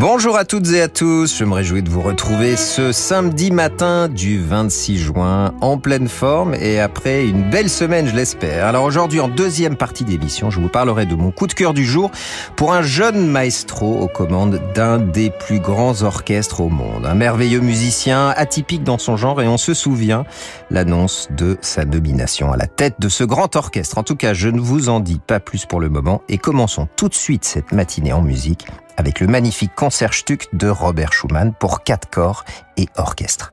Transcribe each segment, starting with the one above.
Bonjour à toutes et à tous, je me réjouis de vous retrouver ce samedi matin du 26 juin en pleine forme et après une belle semaine je l'espère. Alors aujourd'hui en deuxième partie d'émission je vous parlerai de mon coup de cœur du jour pour un jeune maestro aux commandes d'un des plus grands orchestres au monde. Un merveilleux musicien atypique dans son genre et on se souvient l'annonce de sa nomination à la tête de ce grand orchestre. En tout cas je ne vous en dis pas plus pour le moment et commençons tout de suite cette matinée en musique avec le magnifique Concertstück de Robert Schumann pour quatre corps et orchestre.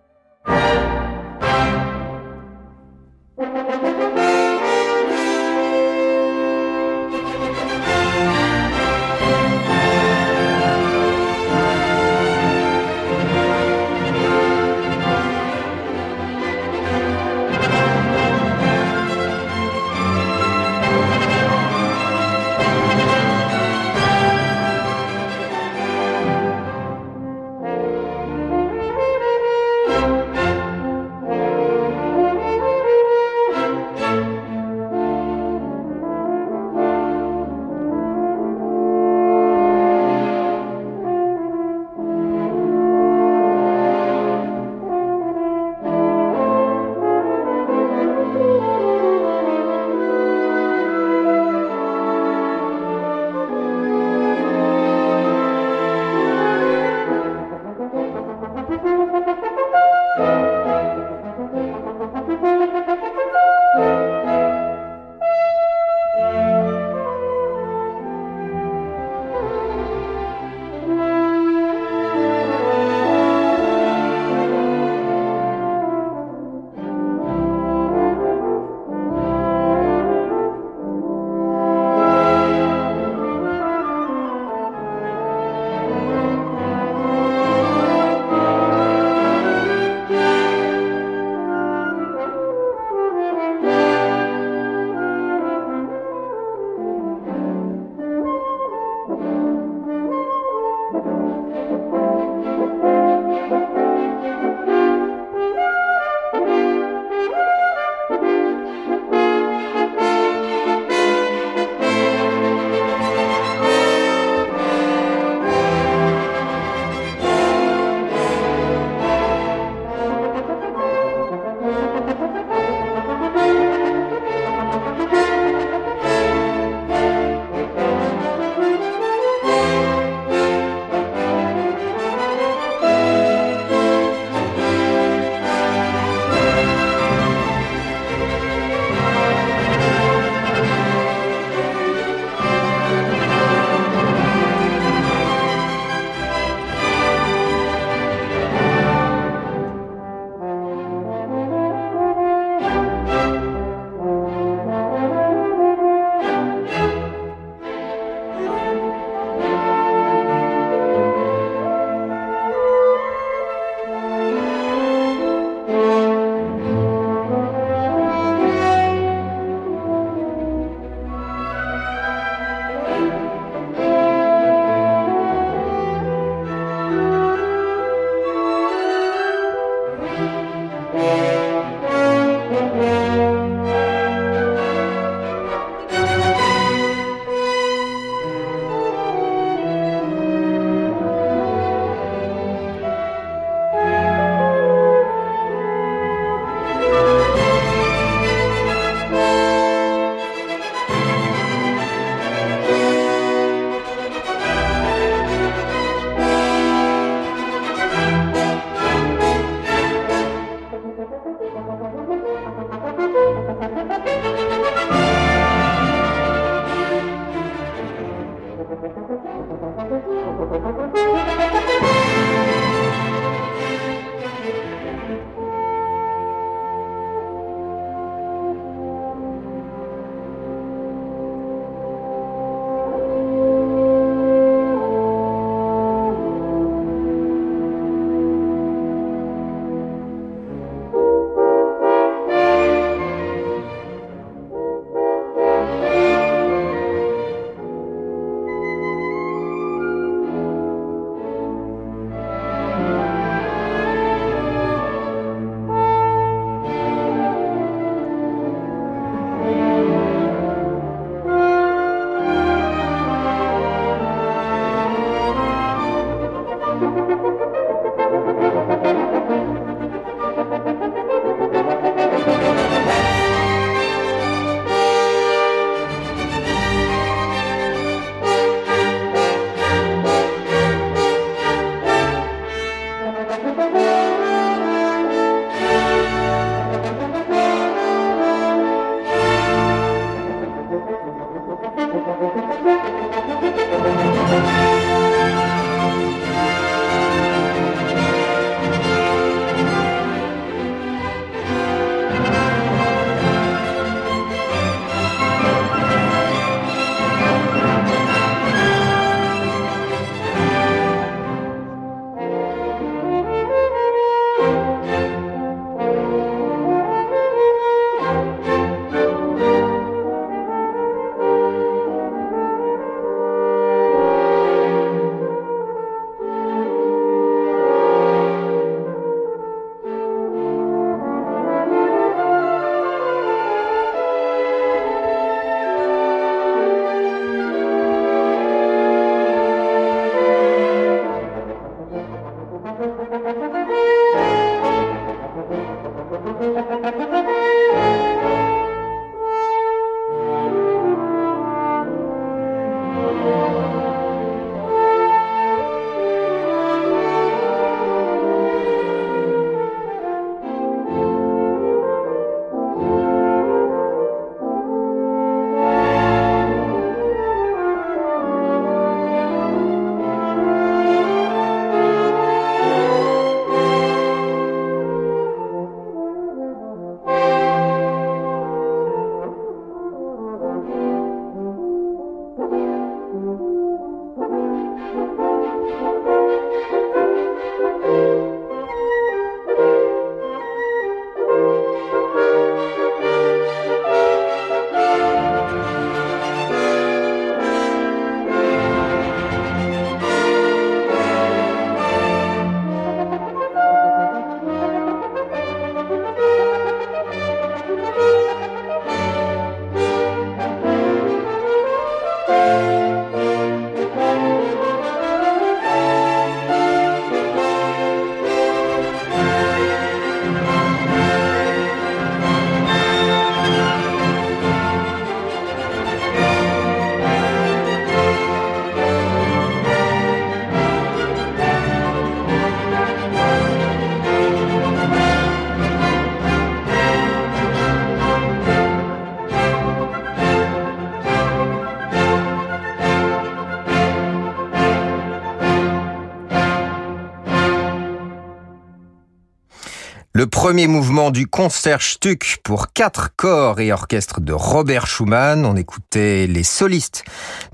Premier mouvement du Concertstück pour quatre corps et orchestre de Robert Schumann. On écoutait les solistes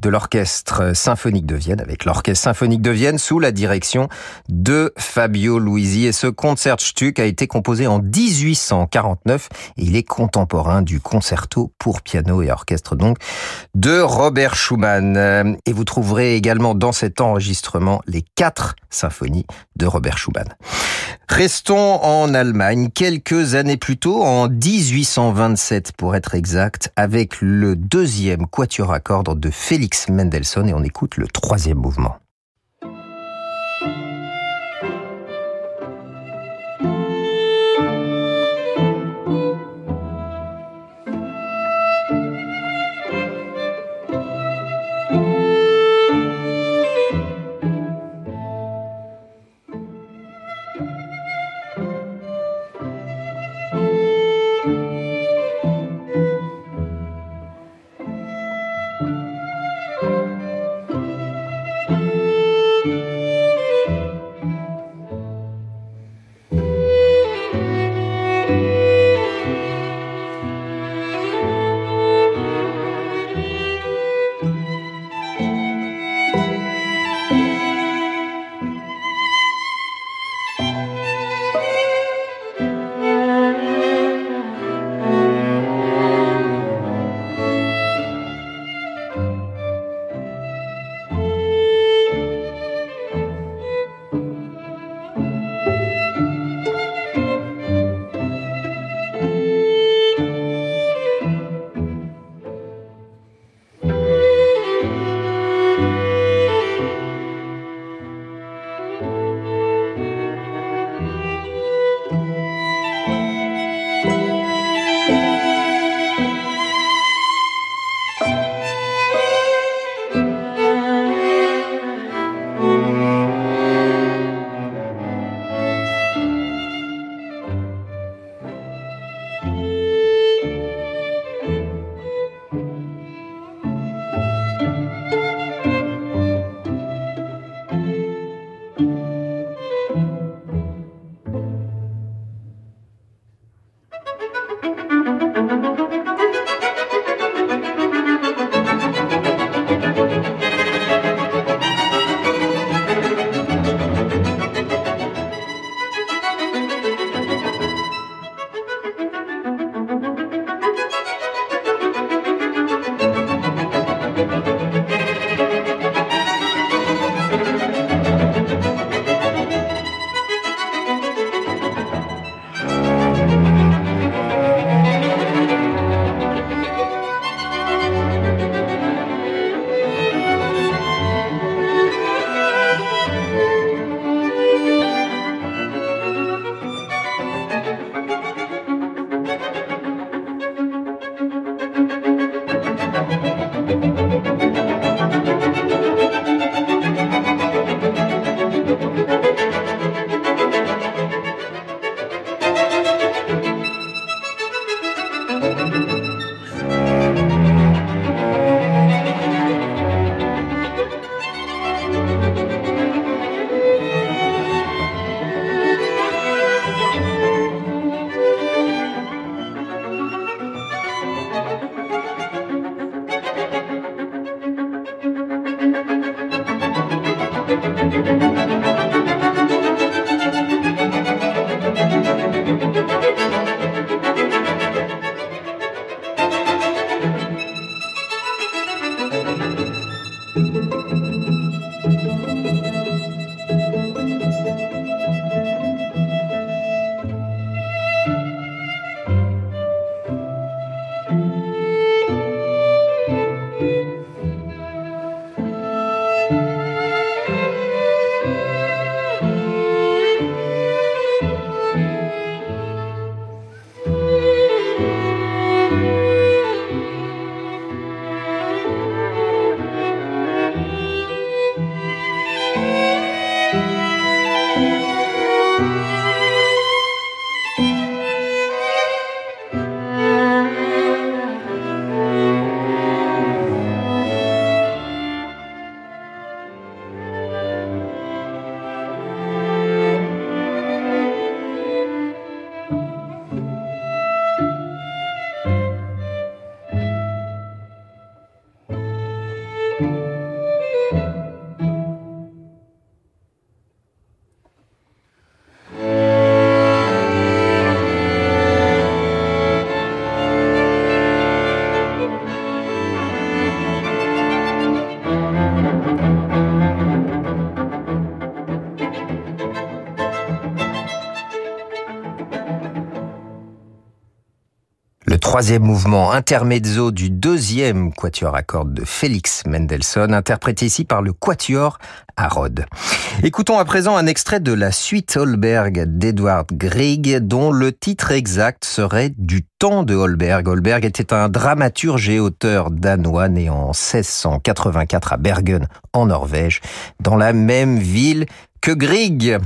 de l'orchestre symphonique de Vienne avec l'orchestre symphonique de Vienne sous la direction de Fabio Luisi. Et ce Concertstück a été composé en 1849 et il est contemporain du concerto pour piano et orchestre donc de Robert Schumann. Et vous trouverez également dans cet enregistrement les quatre symphonies de Robert Schumann. Restons en Allemagne quelques années plus tôt, en 1827 pour être exact, avec le deuxième quatuor à cordes de Félix Mendelssohn et on écoute le troisième mouvement. Troisième mouvement intermezzo du deuxième quatuor à cordes de Félix Mendelssohn, interprété ici par le quatuor à Rhodes. Écoutons à présent un extrait de la suite Holberg d'Edward Grieg, dont le titre exact serait Du temps de Holberg. Holberg était un dramaturge et auteur danois né en 1684 à Bergen, en Norvège, dans la même ville que Grieg.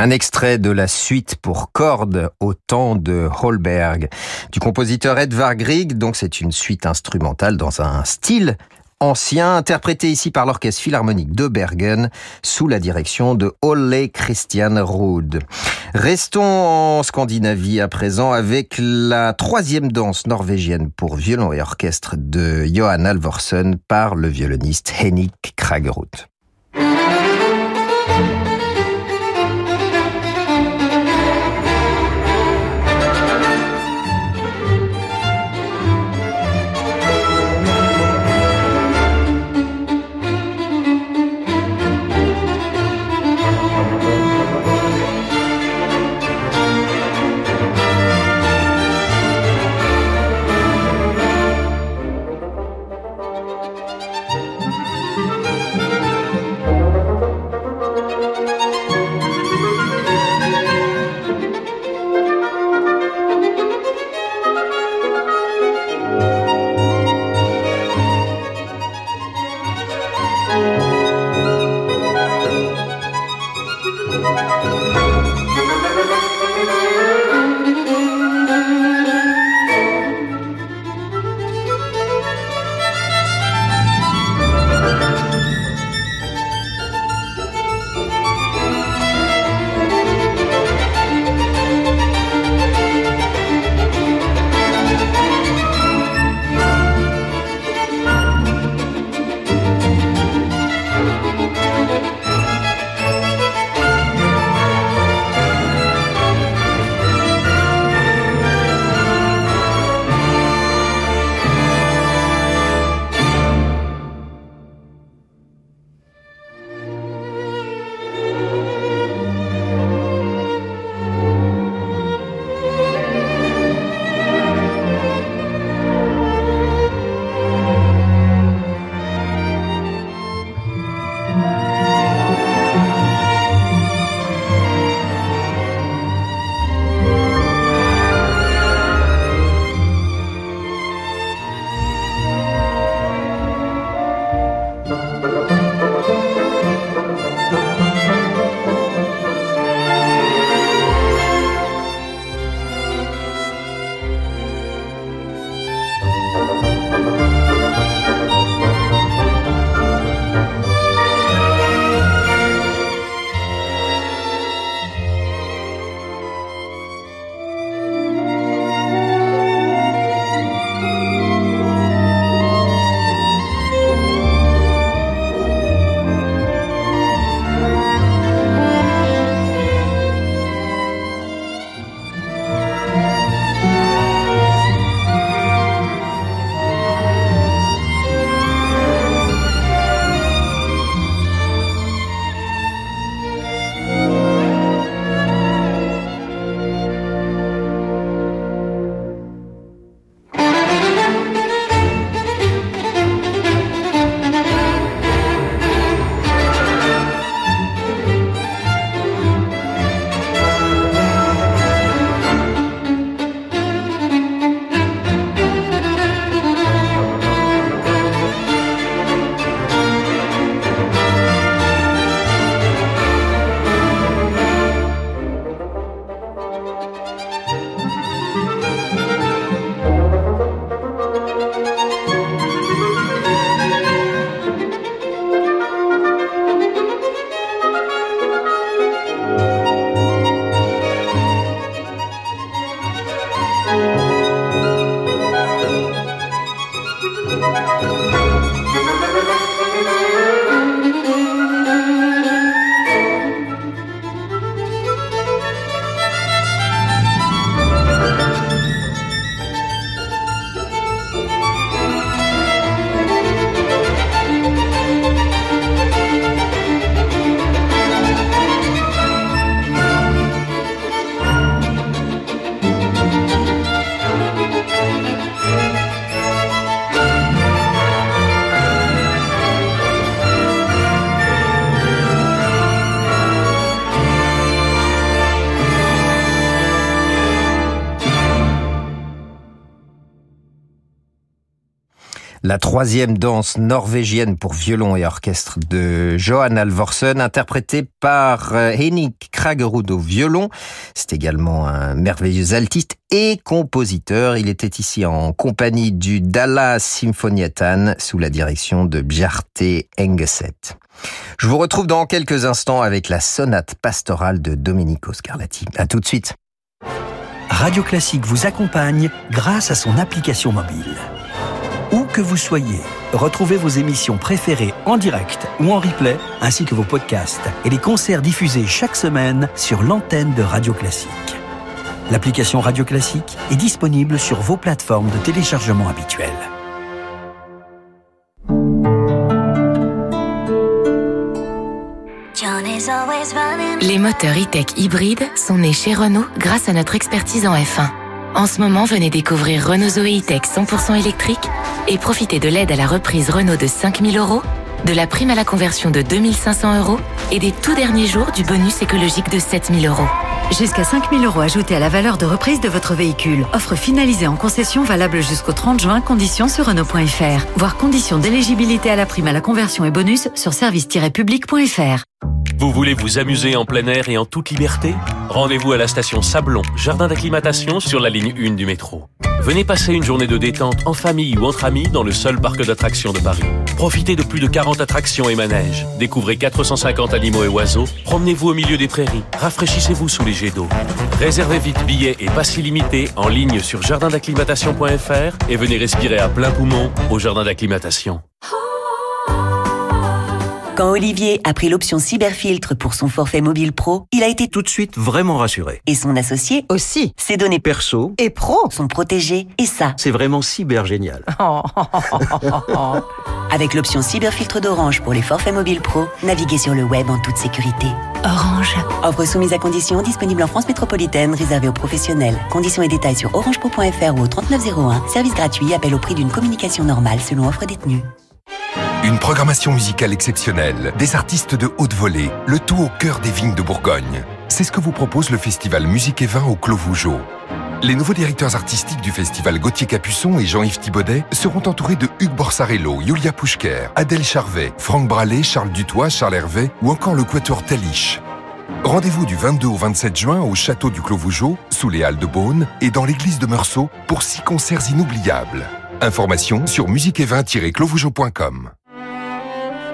Un extrait de la suite pour cordes au temps de Holberg du compositeur Edvard Grieg. Donc c'est une suite instrumentale dans un style ancien, interprété ici par l'Orchestre Philharmonique de Bergen sous la direction de Ole Christian Ruud. Restons en Scandinavie à présent avec la troisième danse norvégienne pour violon et orchestre de Johan Alvorsen par le violoniste Henrik Kragerud. La troisième danse norvégienne pour violon et orchestre de Johan Alvorsen, interprétée par euh, Henrik Kragerud au violon. C'est également un merveilleux altiste et compositeur. Il était ici en compagnie du Dalla Symphoniettan sous la direction de Bjarte Engeset. Je vous retrouve dans quelques instants avec la sonate pastorale de Domenico Scarlatti. À tout de suite. Radio Classique vous accompagne grâce à son application mobile. Où que vous soyez, retrouvez vos émissions préférées en direct ou en replay, ainsi que vos podcasts et les concerts diffusés chaque semaine sur l'antenne de Radio Classique. L'application Radio Classique est disponible sur vos plateformes de téléchargement habituelles. Les moteurs e-tech hybrides sont nés chez Renault grâce à notre expertise en F1. En ce moment, venez découvrir Renault Zoé E-Tech 100% électrique et profitez de l'aide à la reprise Renault de 5000 euros, de la prime à la conversion de 2500 euros et des tout derniers jours du bonus écologique de 7000 euros. Jusqu'à 5000 euros ajoutés à la valeur de reprise de votre véhicule. Offre finalisée en concession valable jusqu'au 30 juin. Conditions sur Renault.fr. Voir conditions d'éligibilité à la prime à la conversion et bonus sur service-public.fr. Vous voulez vous amuser en plein air et en toute liberté? Rendez-vous à la station Sablon, jardin d'acclimatation sur la ligne 1 du métro. Venez passer une journée de détente en famille ou entre amis dans le seul parc d'attractions de Paris. Profitez de plus de 40 attractions et manèges. Découvrez 450 animaux et oiseaux. Promenez-vous au milieu des prairies. Rafraîchissez-vous sous les jets d'eau. Réservez vite billets et passes illimitées en ligne sur jardindacclimatation.fr et venez respirer à plein poumon au jardin d'acclimatation. Quand Olivier a pris l'option cyberfiltre pour son forfait mobile pro, il a été tout de suite vraiment rassuré. Et son associé aussi. Ses données perso et pro sont protégées. Et ça, c'est vraiment cyber génial. Avec l'option cyberfiltre d'Orange pour les forfaits mobiles pro, naviguez sur le web en toute sécurité. Orange. Offre soumise à conditions, disponible en France métropolitaine, réservée aux professionnels. Conditions et détails sur orangepro.fr ou au 3901. Service gratuit, appel au prix d'une communication normale selon offre détenue. Une programmation musicale exceptionnelle, des artistes de haute volée, le tout au cœur des vignes de Bourgogne. C'est ce que vous propose le festival Musique et Vin au Clos Vougeot. Les nouveaux directeurs artistiques du festival Gauthier Capuçon et Jean-Yves Thibaudet seront entourés de Hugues Borsarello, Yulia Pouchker, Adèle Charvet, Franck Brallet, Charles Dutoit, Charles Hervé ou encore le Quatuor Taliche. Rendez-vous du 22 au 27 juin au château du Clos Vougeot, sous les Halles de Beaune et dans l'église de Meursault pour six concerts inoubliables. Informations sur musiquevin-clovougeot.com.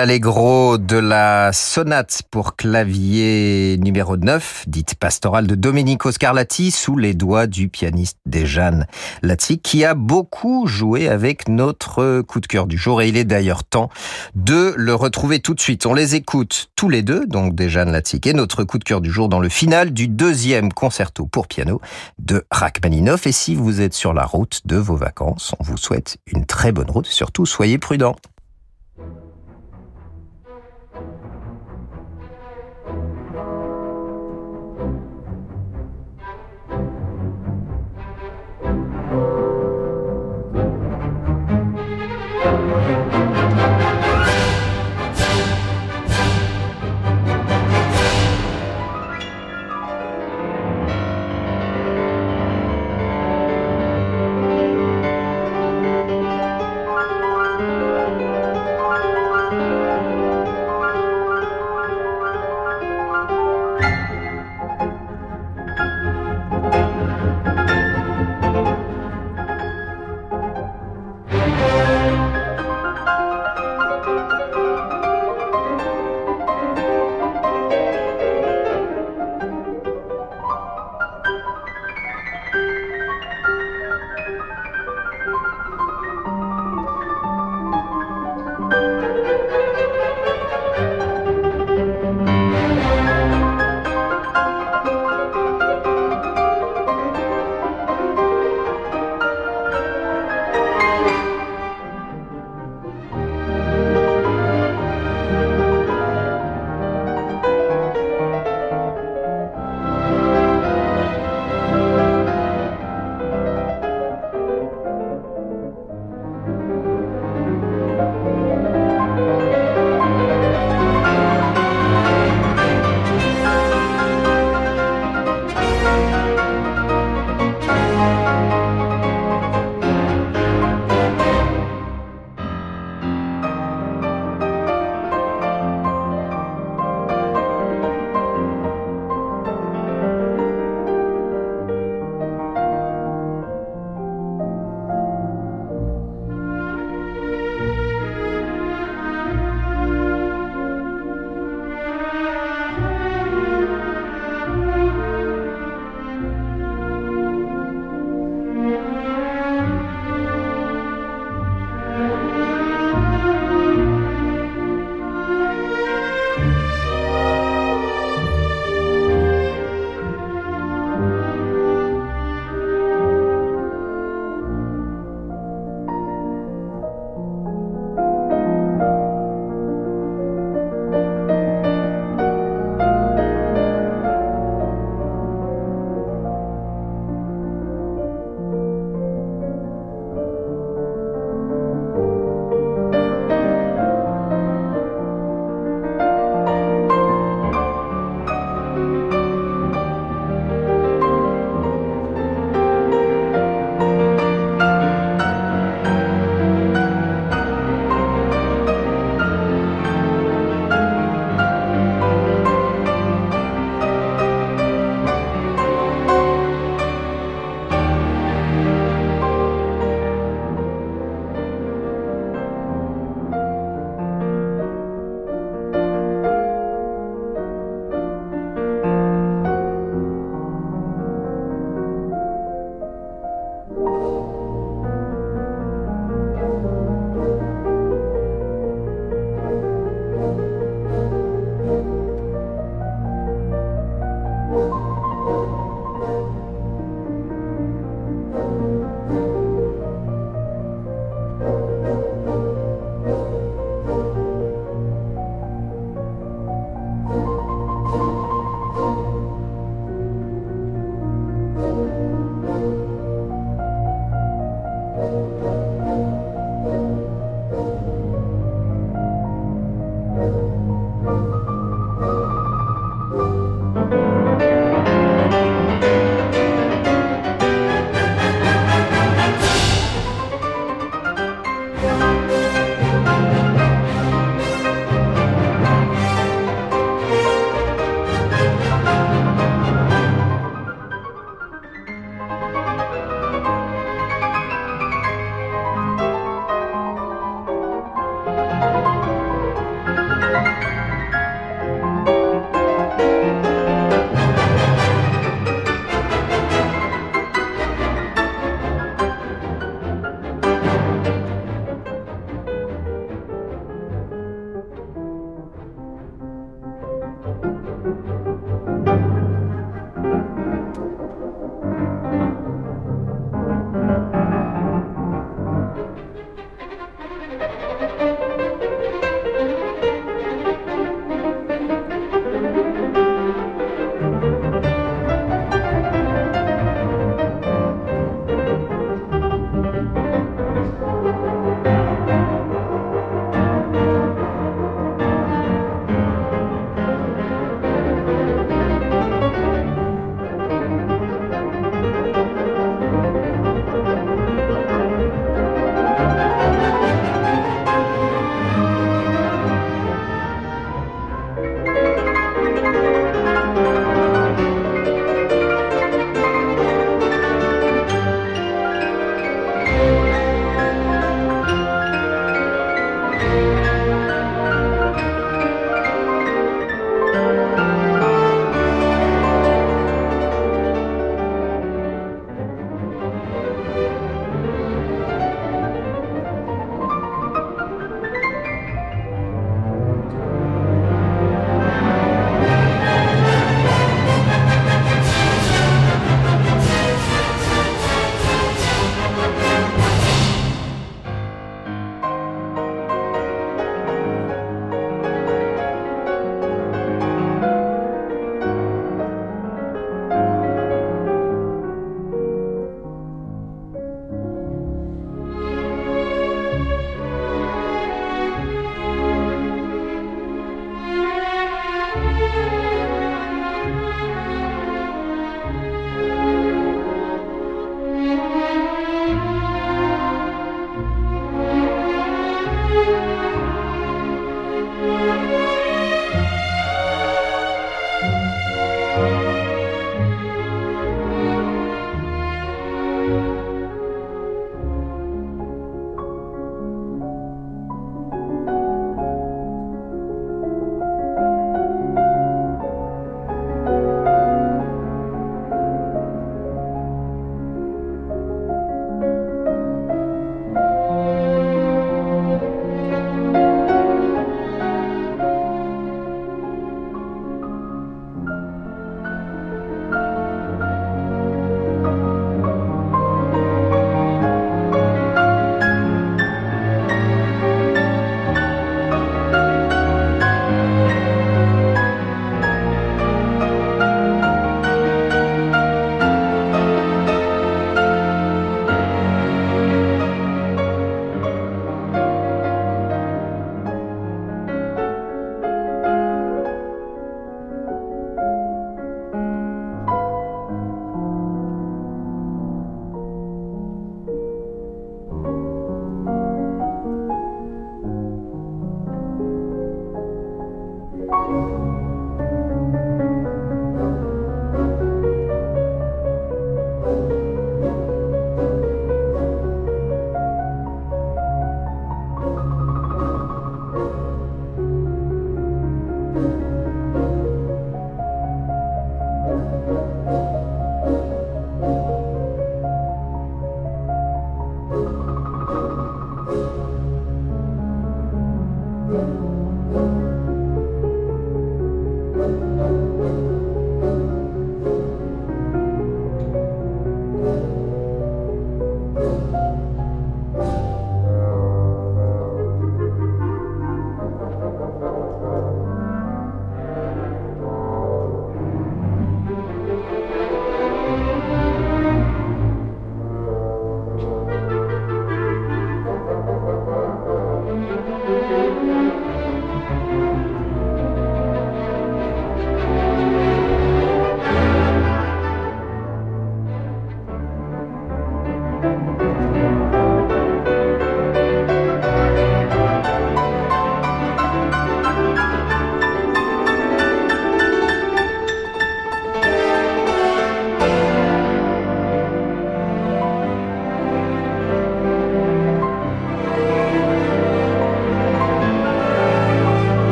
L'allegro de la sonate pour clavier numéro 9, dite pastorale de Domenico Scarlatti, sous les doigts du pianiste Dejan Latzik, qui a beaucoup joué avec notre coup de cœur du jour. Et il est d'ailleurs temps de le retrouver tout de suite. On les écoute tous les deux, donc Dejan Latzik et notre coup de cœur du jour dans le final du deuxième concerto pour piano de Rachmaninoff. Et si vous êtes sur la route de vos vacances, on vous souhaite une très bonne route. Surtout, soyez prudents.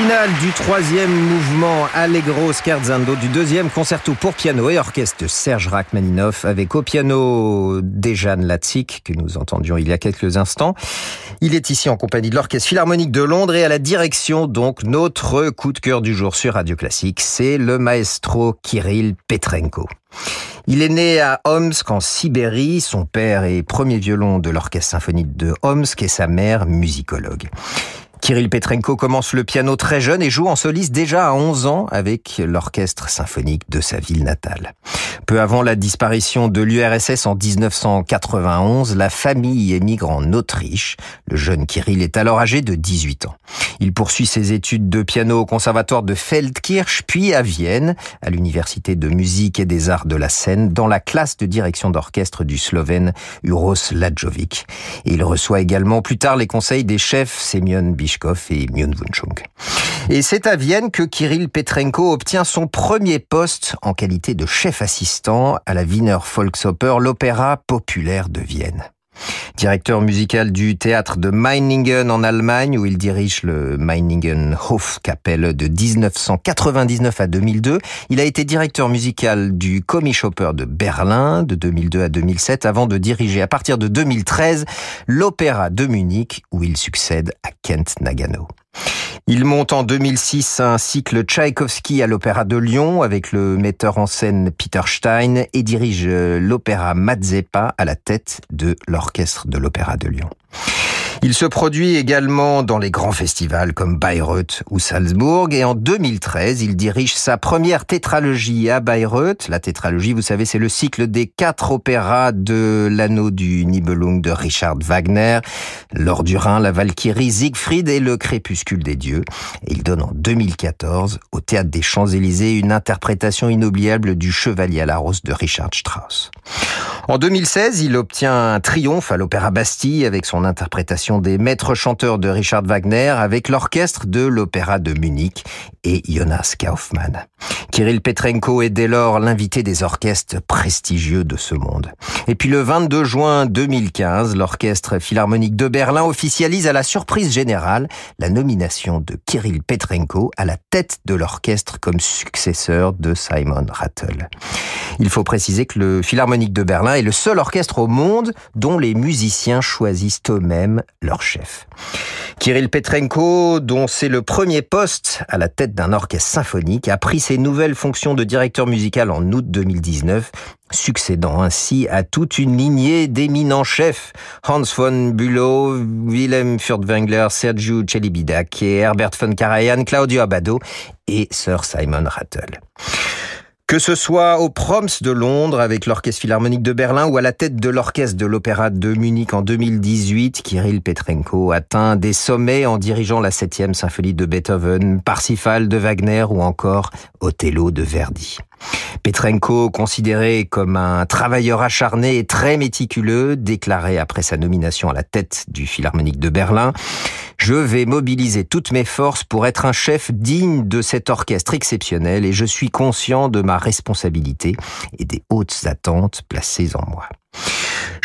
Le final du troisième mouvement Allegro Scherzando du deuxième concerto pour piano et orchestre de Serge Rachmaninoff avec au piano Dejan Latzik que nous entendions il y a quelques instants. Il est ici en compagnie de l'Orchestre Philharmonique de Londres et à la direction donc notre coup de cœur du jour sur Radio Classique, c'est le maestro Kirill Petrenko. Il est né à Omsk en Sibérie. Son père est premier violon de l'orchestre symphonique de Omsk et sa mère musicologue. Kirill Petrenko commence le piano très jeune et joue en soliste déjà à 11 ans avec l'orchestre symphonique de sa ville natale. Peu avant la disparition de l'URSS en 1991, la famille émigre en Autriche. Le jeune Kirill est alors âgé de 18 ans. Il poursuit ses études de piano au conservatoire de Feldkirch, puis à Vienne, à l'université de musique et des arts de la scène, dans la classe de direction d'orchestre du Slovène Uros Ladjovic. Et il reçoit également plus tard les conseils des chefs Semyon et. Et c'est à Vienne que Kirill Petrenko obtient son premier poste en qualité de chef assistant à la Wiener Volksoper, l'opéra populaire de Vienne. Directeur musical du théâtre de Meiningen en Allemagne, où il dirige le Meiningen Hofkapelle de 1999 à 2002. Il a été directeur musical du Komischoper de Berlin de 2002 à 2007, avant de diriger à partir de 2013 l'Opéra de Munich, où il succède à Kent Nagano. Il monte en 2006 un cycle Tchaïkovski à l'Opéra de Lyon avec le metteur en scène Peter Stein et dirige l'Opéra Mazepa à la tête de l'Orchestre de l'Opéra de Lyon. Il se produit également dans les grands festivals comme Bayreuth ou Salzbourg et en 2013, il dirige sa première tétralogie à Bayreuth. La tétralogie, vous savez, c'est le cycle des quatre opéras de l'anneau du Nibelung de Richard Wagner, L'Or du Rhin, La Valkyrie, Siegfried et Le Crépuscule des Dieux. Et il donne en 2014 au Théâtre des Champs-Élysées une interprétation inoubliable du Chevalier à la Rose de Richard Strauss. En 2016, il obtient un triomphe à l'Opéra Bastille avec son interprétation des maîtres chanteurs de Richard Wagner avec l'orchestre de l'Opéra de Munich et Jonas Kaufmann. Kirill Petrenko est dès lors l'invité des orchestres prestigieux de ce monde. Et puis le 22 juin 2015, l'Orchestre Philharmonique de Berlin officialise à la surprise générale la nomination de Kirill Petrenko à la tête de l'orchestre comme successeur de Simon Rattle. Il faut préciser que le Philharmonique de Berlin est le seul orchestre au monde dont les musiciens choisissent eux-mêmes leur chef. Kirill Petrenko, dont c'est le premier poste à la tête d'un orchestre symphonique, a pris ses nouvelles fonctions de directeur musical en août 2019, succédant ainsi à toute une lignée d'éminents chefs, Hans von Bülow, Wilhelm Furtwängler, Sergiu Celibidac et Herbert von Karajan, Claudio Abbado et Sir Simon Rattle. Que ce soit au Proms de Londres avec l'Orchestre Philharmonique de Berlin ou à la tête de l'Orchestre de l'Opéra de Munich en 2018, Kirill Petrenko atteint des sommets en dirigeant la 7e symphonie de Beethoven, Parsifal de Wagner ou encore Othello de Verdi. Petrenko, considéré comme un travailleur acharné et très méticuleux, déclarait après sa nomination à la tête du Philharmonique de Berlin, je vais mobiliser toutes mes forces pour être un chef digne de cet orchestre exceptionnel et je suis conscient de ma responsabilité et des hautes attentes placées en moi.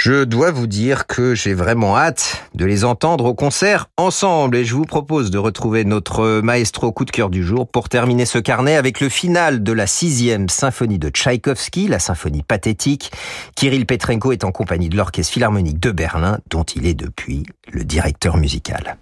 Je dois vous dire que j'ai vraiment hâte de les entendre au concert ensemble et je vous propose de retrouver notre maestro coup de cœur du jour pour terminer ce carnet avec le final de la sixième symphonie de Tchaïkovski, la symphonie pathétique. Kirill Petrenko est en compagnie de l'Orchestre Philharmonique de Berlin dont il est depuis le directeur musical.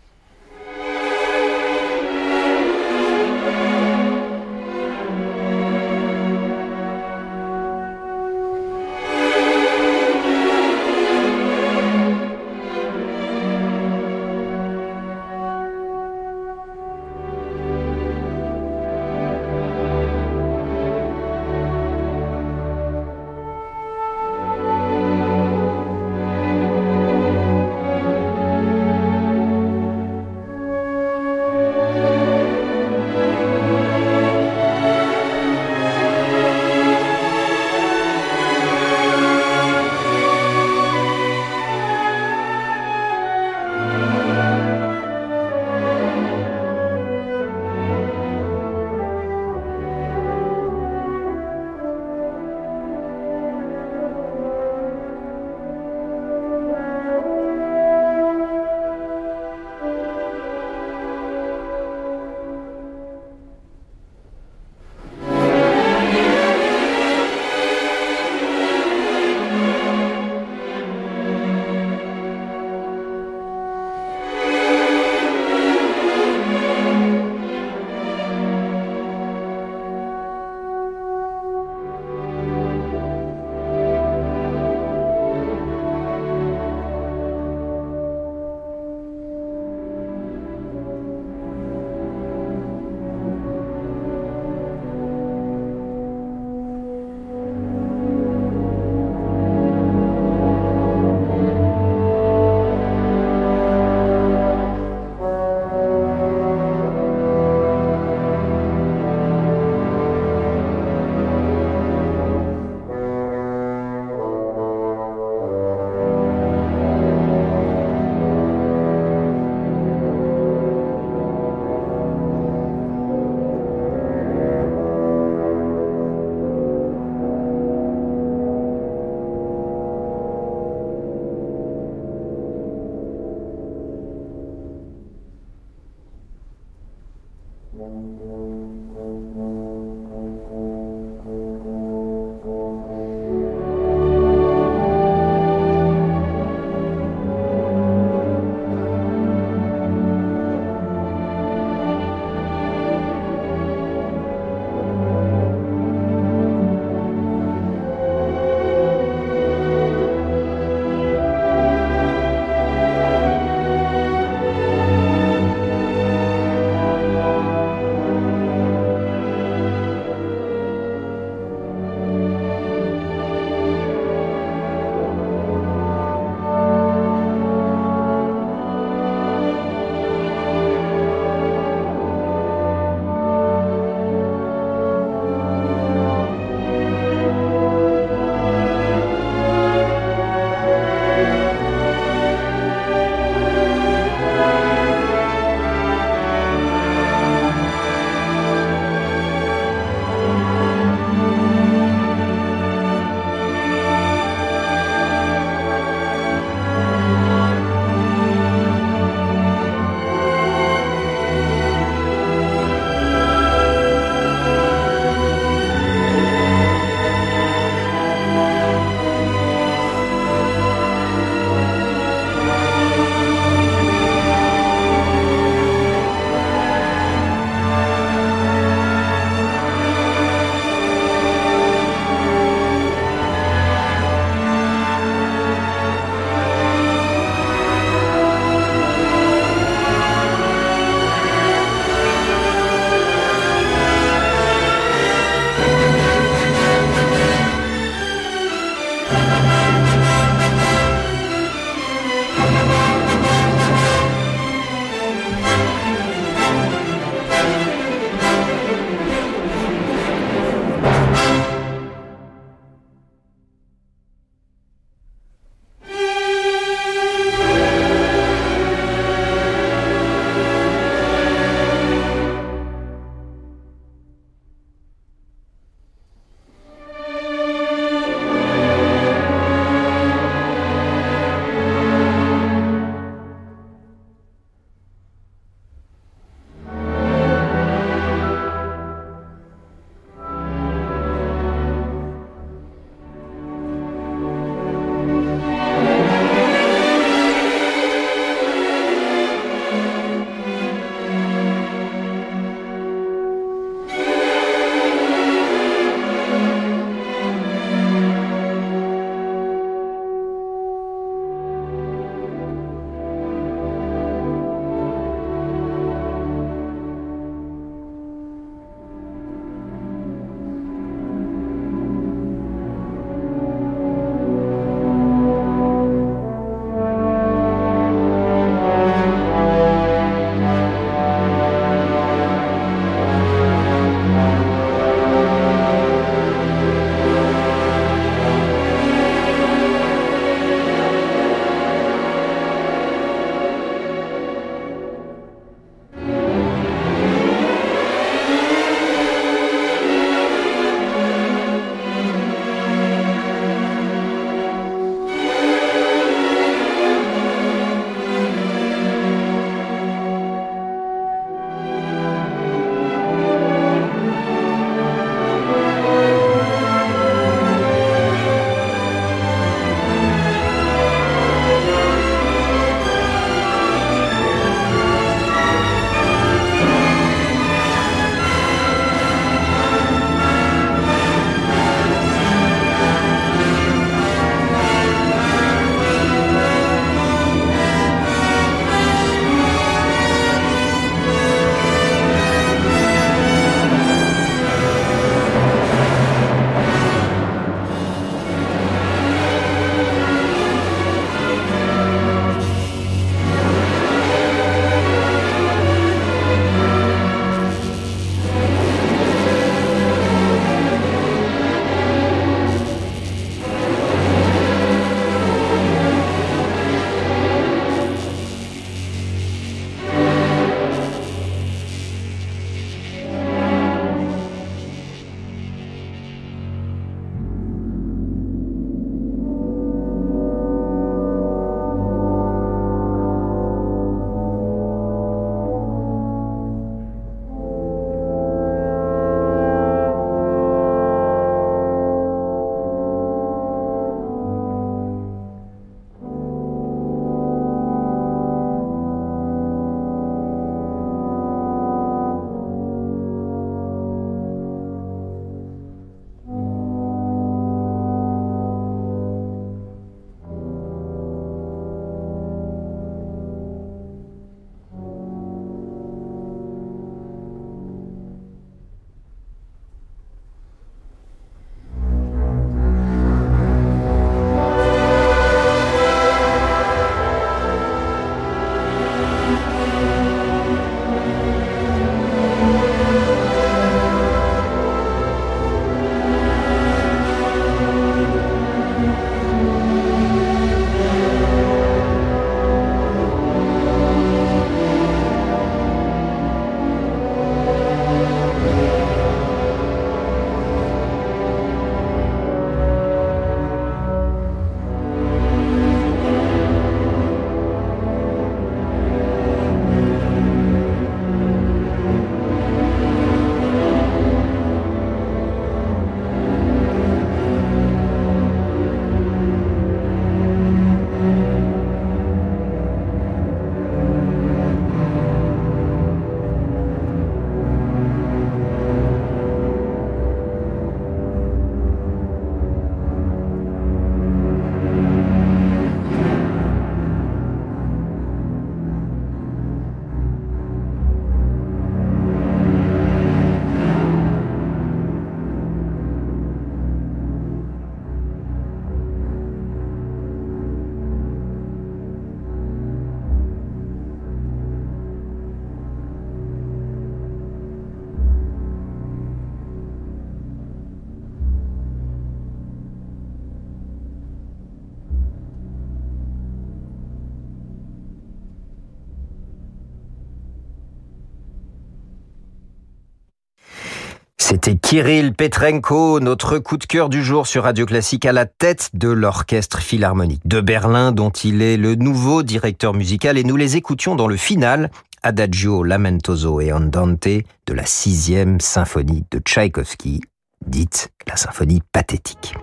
C'était Kirill Petrenko, notre coup de cœur du jour sur Radio Classique à la tête de l'Orchestre Philharmonique de Berlin dont il est le nouveau directeur musical. Et nous les écoutions dans le final Adagio Lamentoso et Andante de la sixième symphonie de Tchaïkovski dite la symphonie pathétique.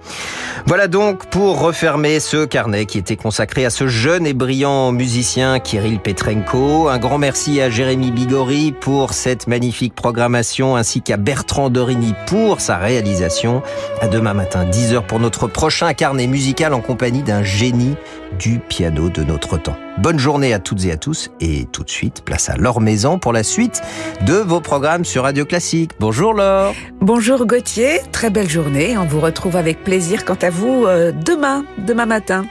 Voilà donc pour refermer ce carnet qui était consacré à ce jeune et brillant musicien Kirill Petrenko. Un grand merci à Jérémy Bigori pour cette magnifique programmation ainsi qu'à Bertrand Dorini pour sa réalisation. À demain matin 10h pour notre prochain carnet musical en compagnie d'un génie du piano de notre temps. Bonne journée à toutes et à tous et tout de suite place à Laure Maison pour la suite de vos programmes sur Radio Classique. Bonjour Laure. Bonjour Gauthier, très belle journée. On vous retrouve avec plaisir quant à vous euh, demain, demain matin.